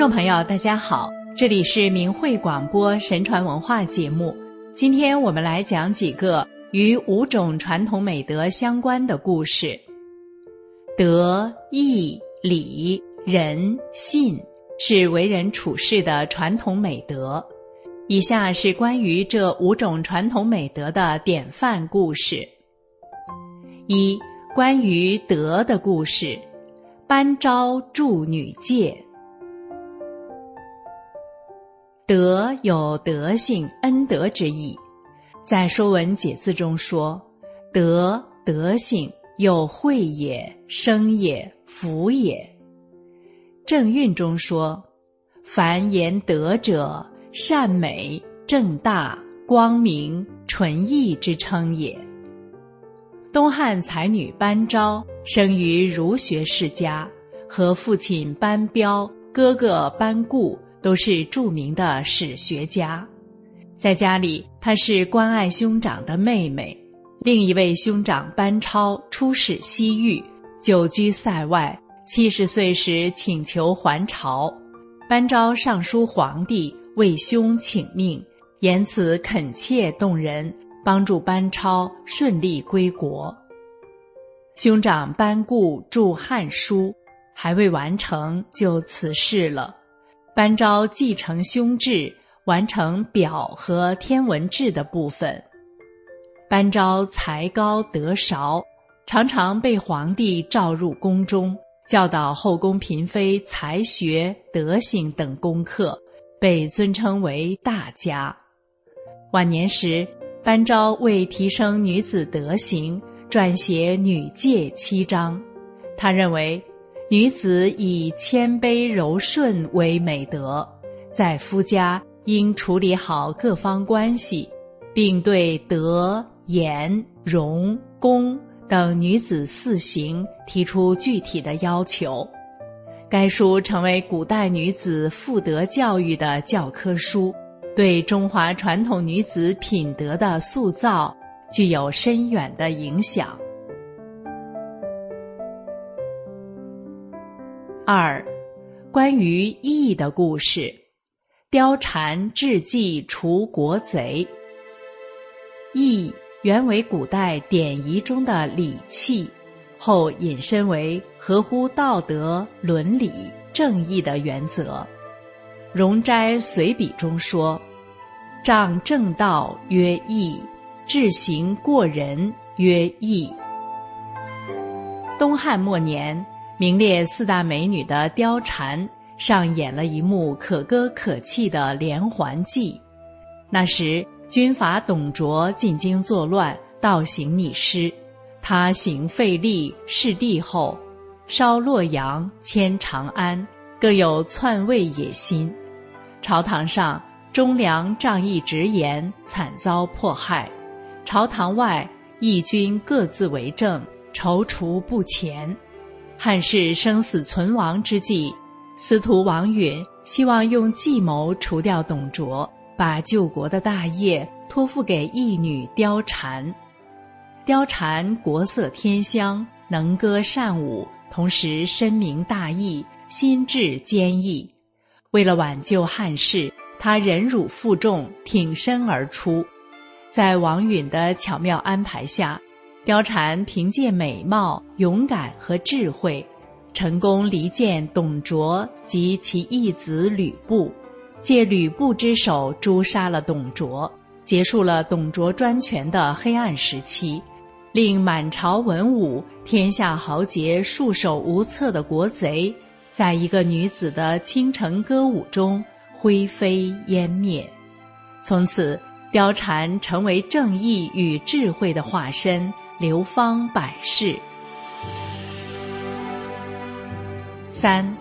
众朋友，大家好，这里是明慧广播神传文化节目。今天我们来讲几个与五种传统美德相关的故事。德、义、礼、仁、信是为人处事的传统美德。以下是关于这五种传统美德的典范故事。一、关于德的故事：班昭助女戒。德有德性、恩德之意，在《说文解字》中说：“德，德性，有惠也，生也，福也。”正韵中说：“凡言德者，善美、正大、光明、纯义之称也。”东汉才女班昭生于儒学世家，和父亲班彪、哥哥班固。都是著名的史学家，在家里她是关爱兄长的妹妹。另一位兄长班超出使西域，久居塞外，七十岁时请求还朝。班昭上书皇帝，为兄请命，言辞恳切动人，帮助班超顺利归国。兄长班固著《汉书》，还未完成就辞世了。班昭继承兄制，完成表和天文志的部分。班昭才高德韶，常常被皇帝召入宫中，教导后宫嫔妃才学、德行等功课，被尊称为大家。晚年时，班昭为提升女子德行，撰写《女戒》七章。他认为。女子以谦卑柔顺为美德，在夫家应处理好各方关系，并对德、言、容、恭等女子四行提出具体的要求。该书成为古代女子妇德教育的教科书，对中华传统女子品德的塑造具有深远的影响。二，关于义的故事：貂蝉智计除国贼。义原为古代典仪中的礼器，后引申为合乎道德伦理正义的原则。《容斋随笔》中说：“仗正道曰义，治行过人曰义。”东汉末年。名列四大美女的貂蝉上演了一幕可歌可泣的连环计。那时军阀董卓进京作乱，倒行逆施。他行废立弑帝后，烧洛阳，迁长安，各有篡位野心。朝堂上忠良仗义直言，惨遭迫害；朝堂外义军各自为政，踌躇不前。汉室生死存亡之际，司徒王允希望用计谋除掉董卓，把救国的大业托付给义女貂蝉。貂蝉国色天香，能歌善舞，同时深明大义，心智坚毅。为了挽救汉室，他忍辱负重，挺身而出。在王允的巧妙安排下。貂蝉凭借美貌、勇敢和智慧，成功离间董卓及其义子吕布，借吕布之手诛杀了董卓，结束了董卓专权的黑暗时期，令满朝文武、天下豪杰束手无策的国贼，在一个女子的倾城歌舞中灰飞烟灭。从此，貂蝉成为正义与智慧的化身。流芳百世。三，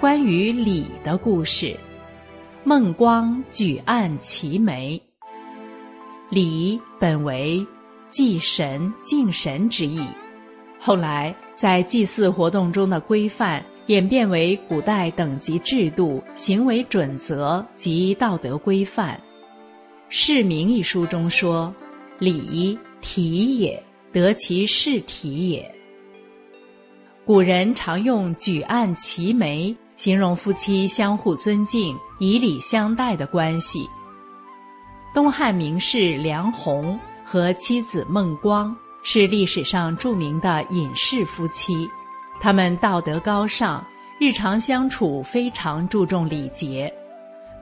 关于礼的故事。孟光举案齐眉。礼本为祭神、敬神之意，后来在祭祀活动中的规范，演变为古代等级制度、行为准则及道德规范。《释名》一书中说：“礼，体也。”得其事体也。古人常用举案齐眉形容夫妻相互尊敬、以礼相待的关系。东汉名士梁鸿和妻子孟光是历史上著名的隐士夫妻，他们道德高尚，日常相处非常注重礼节。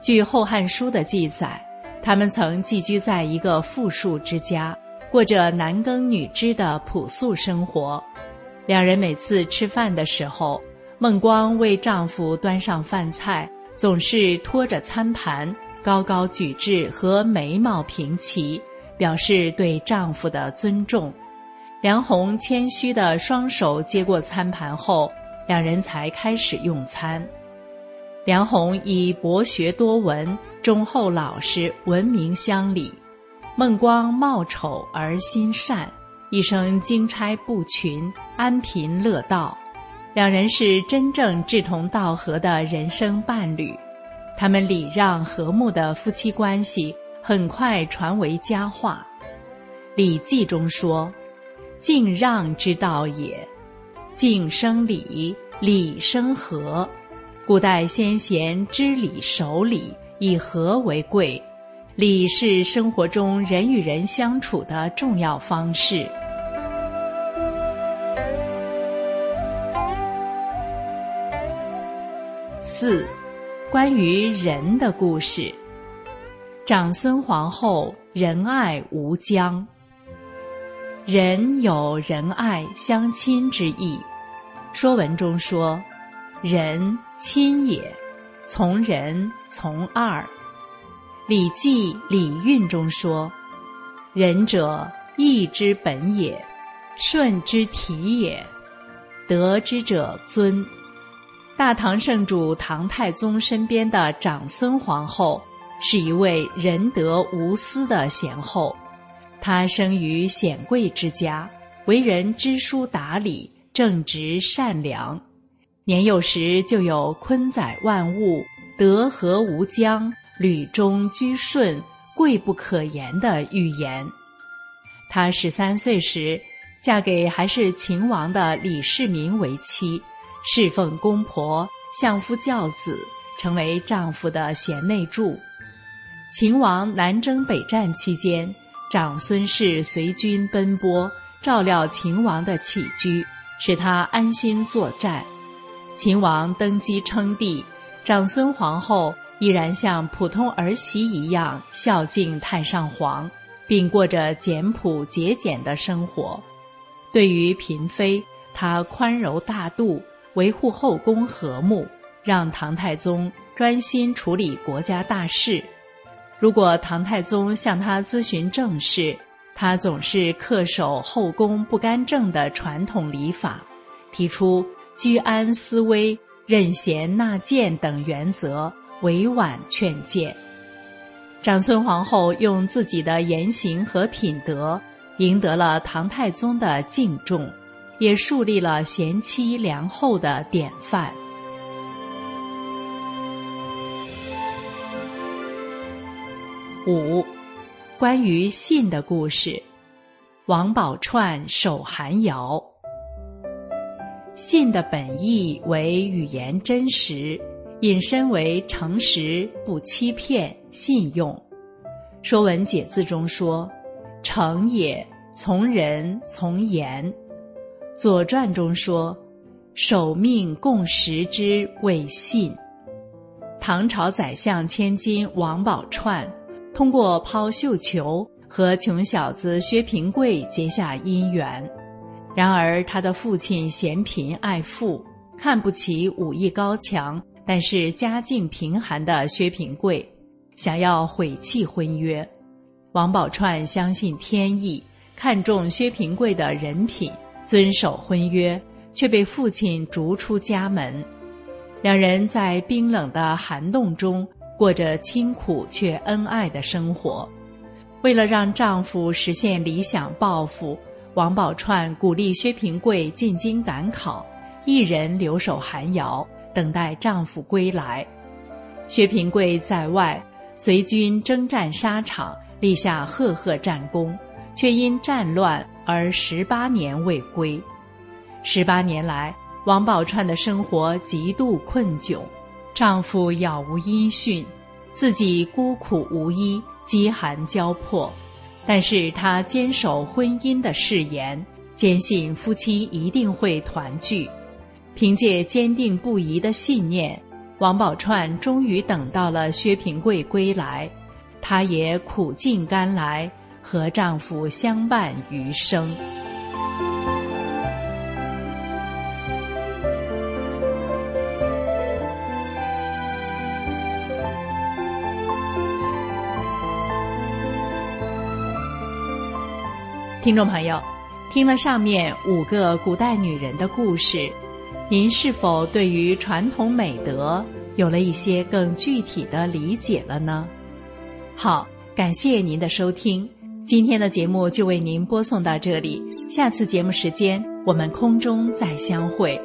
据《后汉书》的记载，他们曾寄居在一个富庶之家，过着男耕女织的朴素生活。两人每次吃饭的时候，孟光为丈夫端上饭菜，总是拖着餐盘，高高举至和眉毛平齐，表示对丈夫的尊重。梁鸿谦虚的双手接过餐盘后，两人才开始用餐。梁鸿以博学多闻、忠厚老实闻名乡里，孟光貌丑而心善。一生经差不群，安贫乐道，两人是真正志同道合的人生伴侣。他们礼让和睦的夫妻关系很快传为佳话。《礼记》中说：“敬让之道也，敬生礼，礼生和。古代先贤知礼守礼，以和为贵。”礼是生活中人与人相处的重要方式。四，关于仁的故事。长孙皇后仁爱无疆。仁有仁爱相亲之意，《说文》中说：“仁亲也，从仁从二。”《礼记·礼运》中说：“仁者，义之本也，顺之体也，得之者尊。”大唐圣主唐太宗身边的长孙皇后是一位仁德无私的贤后，她生于显贵之家，为人知书达理、正直善良，年幼时就有坤载万物、德和无疆。吕中居顺，贵不可言的预言。她十三岁时，嫁给还是秦王的李世民为妻，侍奉公婆，相夫教子，成为丈夫的贤内助。秦王南征北战期间，长孙氏随军奔波，照料秦王的起居，使他安心作战。秦王登基称帝，长孙皇后。依然像普通儿媳一样孝敬太上皇，并过着简朴节俭的生活。对于嫔妃，她宽柔大度，维护后宫和睦，让唐太宗专心处理国家大事。如果唐太宗向她咨询政事，她总是恪守后宫不干政的传统礼法，提出居安思危、任贤纳谏等原则。委婉劝谏，长孙皇后用自己的言行和品德赢得了唐太宗的敬重，也树立了贤妻良后的典范。五，关于信的故事。王宝钏守寒窑。信的本意为语言真实。引申为诚实、不欺骗、信用。《说文解字》中说：“诚也，从人从言。”《左传》中说：“守命共识之谓信。”唐朝宰相千金王宝钏，通过抛绣球和穷小子薛平贵结下姻缘。然而，他的父亲嫌贫爱富，看不起武艺高强。但是家境贫寒的薛平贵想要毁弃婚约，王宝钏相信天意，看重薛平贵的人品，遵守婚约，却被父亲逐出家门。两人在冰冷的寒洞中过着清苦却恩爱的生活。为了让丈夫实现理想抱负，王宝钏鼓励薛平贵进京赶考，一人留守寒窑。等待丈夫归来，薛平贵在外随军征战沙场，立下赫赫战功，却因战乱而十八年未归。十八年来，王宝钏的生活极度困窘，丈夫杳无音讯，自己孤苦无依，饥寒交迫。但是她坚守婚姻的誓言，坚信夫妻一定会团聚。凭借坚定不移的信念，王宝钏终于等到了薛平贵归来，她也苦尽甘来，和丈夫相伴余生。听众朋友，听了上面五个古代女人的故事，您是否对于传统美德有了一些更具体的理解了呢？好，感谢您的收听，今天的节目就为您播送到这里，下次节目时间我们空中再相会。